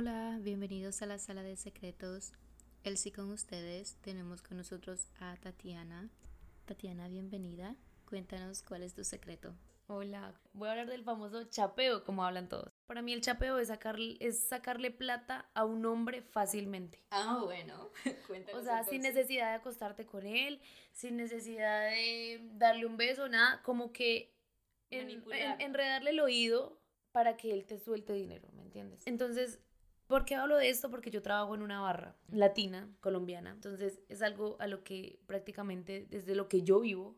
Hola, bienvenidos a la sala de secretos. El sí con ustedes tenemos con nosotros a Tatiana. Tatiana, bienvenida. Cuéntanos cuál es tu secreto. Hola, voy a hablar del famoso chapeo, como hablan todos. Para mí el chapeo es, sacarle, es sacarle plata a un hombre fácilmente. Ah, bueno, cuéntanos. O sea, sin necesidad de acostarte con él, sin necesidad de darle un beso, nada, como que en, enredarle el oído para que él te suelte dinero, ¿me entiendes? Entonces, ¿por qué hablo de esto? Porque yo trabajo en una barra latina, colombiana, entonces es algo a lo que prácticamente desde lo que yo vivo,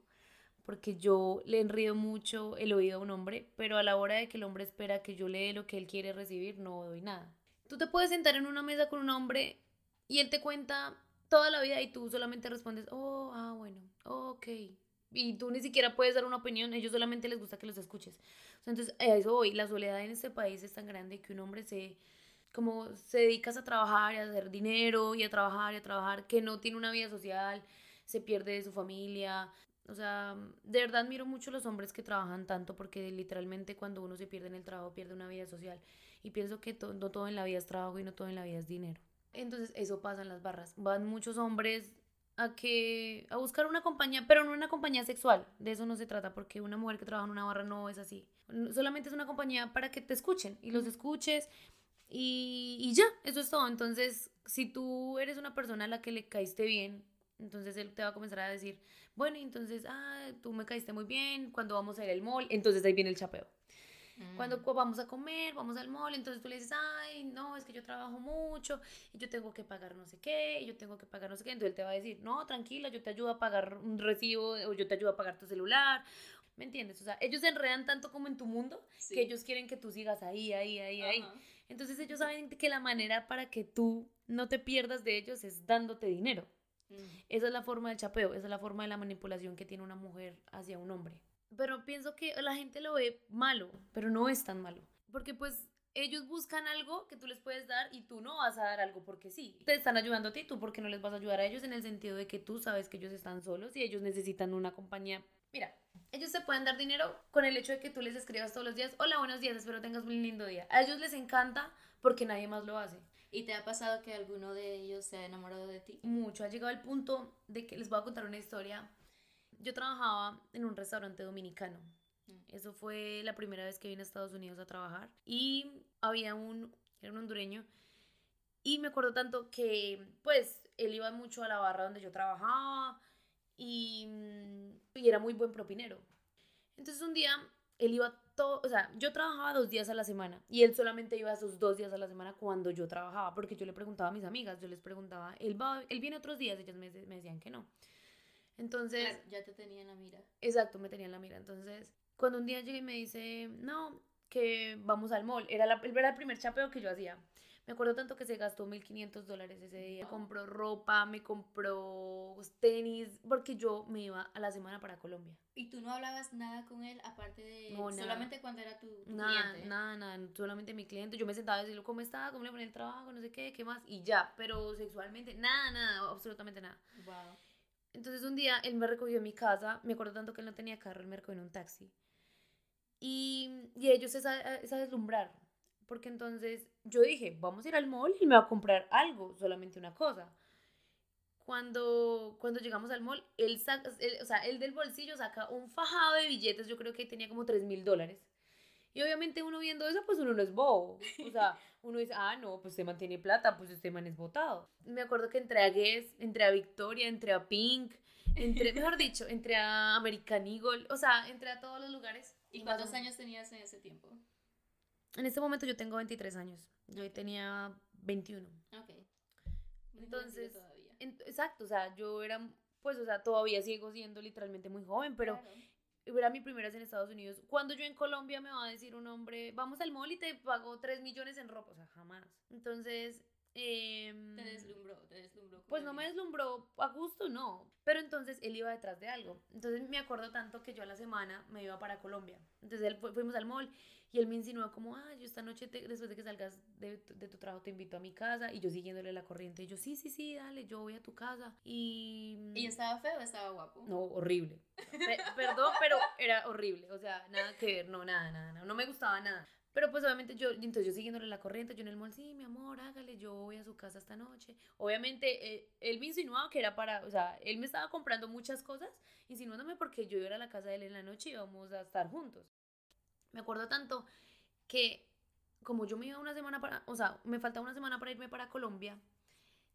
porque yo le enrío mucho el oído a un hombre, pero a la hora de que el hombre espera que yo le dé lo que él quiere recibir, no doy nada. Tú te puedes sentar en una mesa con un hombre y él te cuenta toda la vida y tú solamente respondes, oh, ah, bueno, ok. Y tú ni siquiera puedes dar una opinión, a ellos solamente les gusta que los escuches. entonces, a eso voy, la soledad en este país es tan grande que un hombre se, como se dedicas a trabajar y a hacer dinero y a trabajar y a trabajar, que no tiene una vida social, se pierde de su familia, o sea, de verdad admiro mucho los hombres que trabajan tanto porque literalmente cuando uno se pierde en el trabajo pierde una vida social. Y pienso que no todo en la vida es trabajo y no todo en la vida es dinero. Entonces eso pasa en las barras. Van muchos hombres a que a buscar una compañía, pero no una compañía sexual. De eso no se trata porque una mujer que trabaja en una barra no es así. Solamente es una compañía para que te escuchen y los escuches y, y ya, eso es todo. Entonces, si tú eres una persona a la que le caíste bien, entonces él te va a comenzar a decir, bueno, entonces, ah, tú me caíste muy bien, cuando vamos a ir al mall, entonces ahí viene el chapeo. Cuando mm. vamos a comer, vamos al mall, entonces tú le dices, ay, no, es que yo trabajo mucho y yo tengo que pagar no sé qué, y yo tengo que pagar no sé qué. Entonces él te va a decir, no, tranquila, yo te ayudo a pagar un recibo o yo te ayudo a pagar tu celular. ¿Me entiendes? O sea, ellos se enredan tanto como en tu mundo que ellos quieren que tú sigas ahí, ahí, ahí, ahí. Entonces ellos saben que la manera para que tú no te pierdas de ellos es dándote dinero. Esa es la forma del chapeo, esa es la forma de la manipulación que tiene una mujer hacia un hombre. Pero pienso que la gente lo ve malo, pero no es tan malo. Porque pues ellos buscan algo que tú les puedes dar y tú no vas a dar algo porque sí. Te están ayudando a ti, tú porque no les vas a ayudar a ellos en el sentido de que tú sabes que ellos están solos y ellos necesitan una compañía. Mira, ellos te pueden dar dinero con el hecho de que tú les escribas todos los días, hola, buenos días, espero tengas un lindo día. A ellos les encanta porque nadie más lo hace. ¿Y te ha pasado que alguno de ellos se ha enamorado de ti? Mucho. Ha llegado el punto de que les voy a contar una historia. Yo trabajaba en un restaurante dominicano. Mm. Eso fue la primera vez que vine a Estados Unidos a trabajar. Y había un, era un hondureño. Y me acuerdo tanto que, pues, él iba mucho a la barra donde yo trabajaba y, y era muy buen propinero. Entonces un día él iba todo, o sea, yo trabajaba dos días a la semana y él solamente iba esos dos días a la semana cuando yo trabajaba, porque yo le preguntaba a mis amigas, yo les preguntaba, él, va, él viene otros días, ellas me, me decían que no. Entonces... ya te tenía en la mira. Exacto, me tenía en la mira. Entonces, cuando un día llegué y me dice, no, que vamos al mall, era, la, era el primer chapeo que yo hacía. Me acuerdo tanto que se gastó 1.500 dólares ese día. Me compró ropa, me compró tenis, porque yo me iba a la semana para Colombia. ¿Y tú no hablabas nada con él aparte de solamente cuando era tu, nada, cliente? Nada, nada, solamente mi cliente. Yo me sentaba a decirle cómo estaba, cómo le ponía el trabajo, no sé qué, qué más, y ya. Pero sexualmente, nada, nada, absolutamente nada. Wow. Entonces un día él me recogió en mi casa, me acuerdo tanto que él no tenía carro, él me recogió en un taxi. Y, y ellos se, se deslumbraron porque entonces yo dije, vamos a ir al mall y me va a comprar algo, solamente una cosa. Cuando, cuando llegamos al mall, él, saca, o sea, él del bolsillo saca un fajado de billetes, yo creo que tenía como 3 mil dólares. Y obviamente uno viendo eso, pues uno no es bobo. O sea, uno dice, ah, no, pues usted mantiene plata, pues este man es votado. Me acuerdo que entré a Guess, entré a Victoria, entré a Pink, entré, mejor dicho, entré a American Eagle, o sea, entré a todos los lugares. ¿Y cuántos años tenías en ese tiempo? En este momento yo tengo 23 años. Yo tenía 21. Ok. Entonces, exacto, o sea, yo era, pues, o sea, todavía sigo siendo literalmente muy joven, pero era mi primera vez en Estados Unidos. Cuando yo en Colombia me va a decir un hombre, vamos al mall y te pago 3 millones en ropa, o sea, jamás. Entonces, em, Pues no me deslumbró a gusto, no. Pero entonces él iba detrás de algo. Entonces me acuerdo tanto que yo a la semana me iba para Colombia. Entonces él fuimos al mall y él me insinuó como, ah, yo esta noche, después de que salgas de, tu trabajo, te invito a mi casa. Y yo siguiéndole la corriente. Y yo, sí, sí, sí, dale, yo voy a tu casa. Y... ¿Y estaba feo o estaba guapo? No, horrible. perdón, pero era horrible. O sea, nada que ver, no, nada, nada, nada. No me gustaba nada. Pero pues obviamente yo, entonces yo siguiéndole la corriente, yo en el mall, sí, mi amor, hágale, yo voy a su casa esta noche. Obviamente eh, él me insinuaba que era para, o sea, él me estaba comprando muchas cosas, insinuándome porque yo iba a la casa de él en la noche y íbamos a estar juntos. Me acuerdo tanto que como yo me iba una semana para, o sea, me faltaba una semana para irme para Colombia,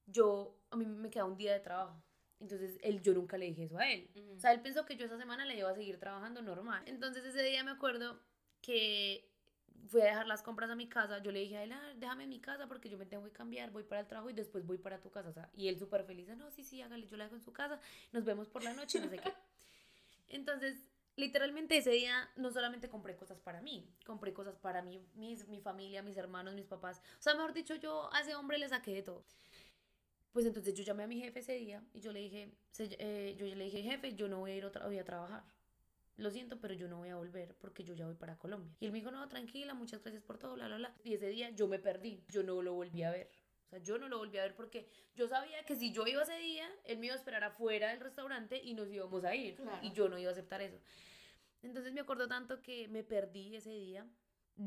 yo, a mí me quedaba un día de trabajo. Entonces, él, yo nunca le dije eso a él. O sea, él pensó que yo esa semana le iba a seguir trabajando normal. Entonces, ese día me acuerdo que fui a dejar las compras a mi casa. Yo le dije a él, ah, déjame en mi casa porque yo me tengo que cambiar, voy para el trabajo y después voy para tu casa. O sea, y él súper feliz, no, sí, sí, hágale, yo la dejo en su casa, nos vemos por la noche, no sé qué. Entonces, literalmente ese día no solamente compré cosas para mí, compré cosas para mí, mis, mi familia, mis hermanos, mis papás. O sea, mejor dicho, yo a ese hombre le saqué de todo. Pues entonces yo llamé a mi jefe ese día y yo le dije, eh, yo le dije, jefe, yo no voy a ir otra, voy a trabajar. Lo siento, pero yo no voy a volver porque yo ya voy para Colombia. Y él me dijo, no, tranquila, muchas gracias por todo, bla, bla, bla. Y ese día yo me perdí, yo no lo volví a ver. O sea, yo no lo volví a ver porque yo sabía que si yo iba ese día, él me iba a esperar afuera del restaurante y nos íbamos a ir. Y yo no iba a aceptar eso. Entonces me acuerdo tanto que me perdí ese día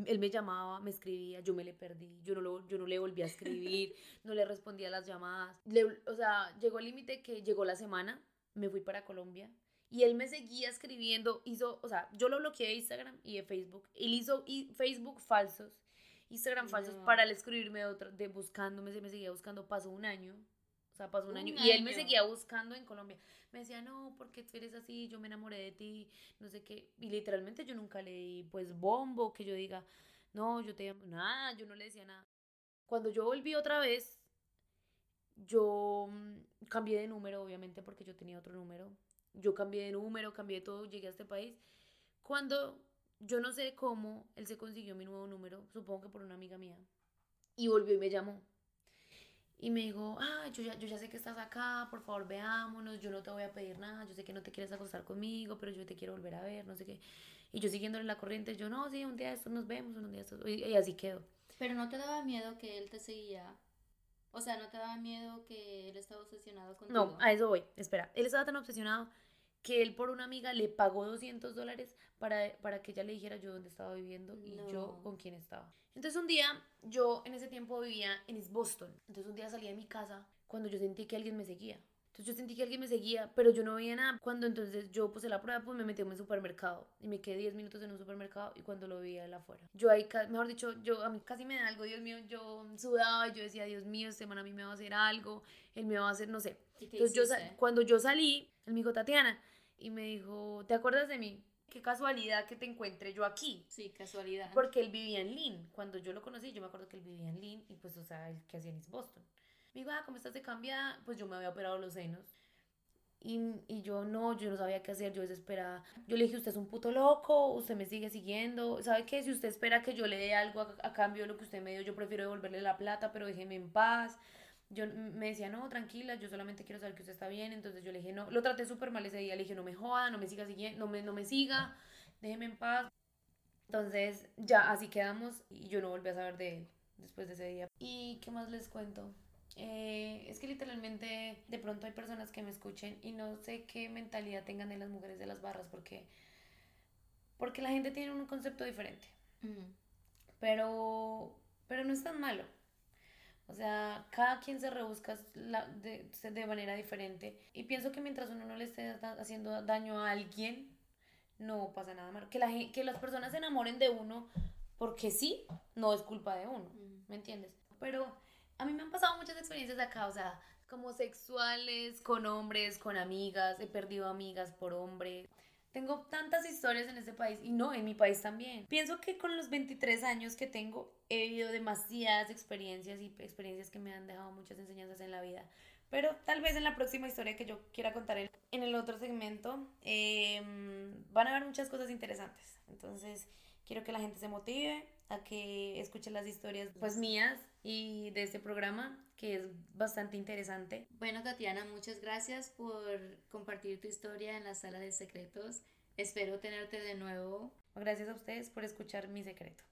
él me llamaba, me escribía, yo me le perdí, yo no, lo, yo no le volví a escribir, no le respondía a las llamadas. o sea, llegó el límite que llegó la semana, me fui para Colombia y él me seguía escribiendo, hizo, o sea, yo lo bloqueé de Instagram y de Facebook, él hizo Facebook falsos, Instagram falsos para él escribirme de, otra, de buscándome, se me seguía buscando, pasó un año, o sea, pasó un, año, y él me seguía buscando en Colombia me decía, no, porque tú eres así, yo me enamoré de ti, no sé qué. Y literalmente yo nunca le di, pues, bombo, que yo diga, no, yo te amo, nada, yo no le decía nada. Cuando yo volví otra vez, yo mm, cambié de número, obviamente, porque yo tenía otro número. Yo cambié de número, cambié de todo, llegué a este país. Cuando yo no sé cómo él se consiguió mi nuevo número, supongo que por una amiga mía. Y volvió y me llamó y me dijo, ah, yo ya, yo ya sé que estás acá, por favor veámonos, yo no te voy a pedir nada, yo sé que no te quieres acostar conmigo, pero yo te quiero volver a ver, no sé qué. Y yo siguiéndole la corriente, yo no, sí, un día esto nos vemos, un día esto, y, así quedó. Pero no te daba miedo que él te seguía, o sea, no te daba miedo que él estaba obsesionado contigo. No, a eso voy, espera, él estaba tan obsesionado que él por una amiga le pagó 200 dólares para, para que ella le dijera yo dónde estaba viviendo y yo con quién estaba. Entonces un día, yo en ese tiempo vivía en East Boston. Entonces un día salí de mi casa cuando yo sentí que alguien me seguía. Entonces yo sentí que alguien me seguía, pero yo no veía nada. Cuando entonces yo puse la prueba, pues me metí en un supermercado y me quedé 10 minutos en un supermercado y cuando lo veía él afuera. Yo ahí, mejor dicho, yo a mí casi me da algo, Dios mío, yo sudaba yo decía, Dios mío, este man a mí me va a hacer algo, él me va a hacer, no sé. Entonces yo, cuando yo salí, él me dijo, Tatiana, y me dijo, ¿te acuerdas de mí? Qué casualidad que te encuentre yo aquí. Sí, casualidad. Porque él vivía en Lynn. Cuando yo lo conocí, yo me acuerdo que él vivía en Lynn y pues, o sea, el que hacía en East Boston. Me dijo, ah, ¿cómo estás de cambiada? Pues yo me había operado los senos. Y, y, yo no, yo no sabía qué hacer, yo desesperada. Yo le dije, usted es un puto loco, usted me sigue siguiendo. ¿Sabe qué? Si usted espera que yo le dé algo a, a cambio de lo que usted me dio, yo prefiero devolverle la plata, pero déjeme en paz yo me decía, no, tranquila, yo solamente quiero saber que usted está bien. Entonces yo le dije, no, lo traté súper mal ese día. Le dije, no me joda, no me siga siguiendo, no me, no me siga, déjeme en paz. Entonces ya así quedamos y yo no volví a saber de él después de ese día. ¿Y qué más les cuento? Eh, es que literalmente de pronto hay personas que me escuchen y no sé qué mentalidad tengan de las mujeres de las barras porque, porque la gente tiene un concepto diferente. Pero, pero no es tan malo. O sea, cada quien se rebusca de, de, manera diferente. Y pienso que mientras uno no le esté haciendo daño a alguien, no pasa nada malo. Que, la, que las personas se enamoren de uno porque sí, no es culpa de uno. ¿Me entiendes? Pero a mí me han pasado muchas experiencias acá, o sea, como sexuales, con hombres, con amigas. He perdido amigas por hombres. Tengo tantas historias en este país y no, en mi país también. Pienso que con los 23 años que tengo he vivido demasiadas experiencias y experiencias que me han dejado muchas enseñanzas en la vida. Pero tal vez en la próxima historia que yo quiera contar en el otro segmento em, van a haber muchas cosas interesantes. Entonces quiero que la gente se motive a que escuche las historias pues mías y de este programa que es bastante interesante. Bueno, Tatiana, muchas gracias por compartir tu historia en la sala de secretos. Espero tenerte de nuevo. Gracias a ustedes por escuchar mi secreto.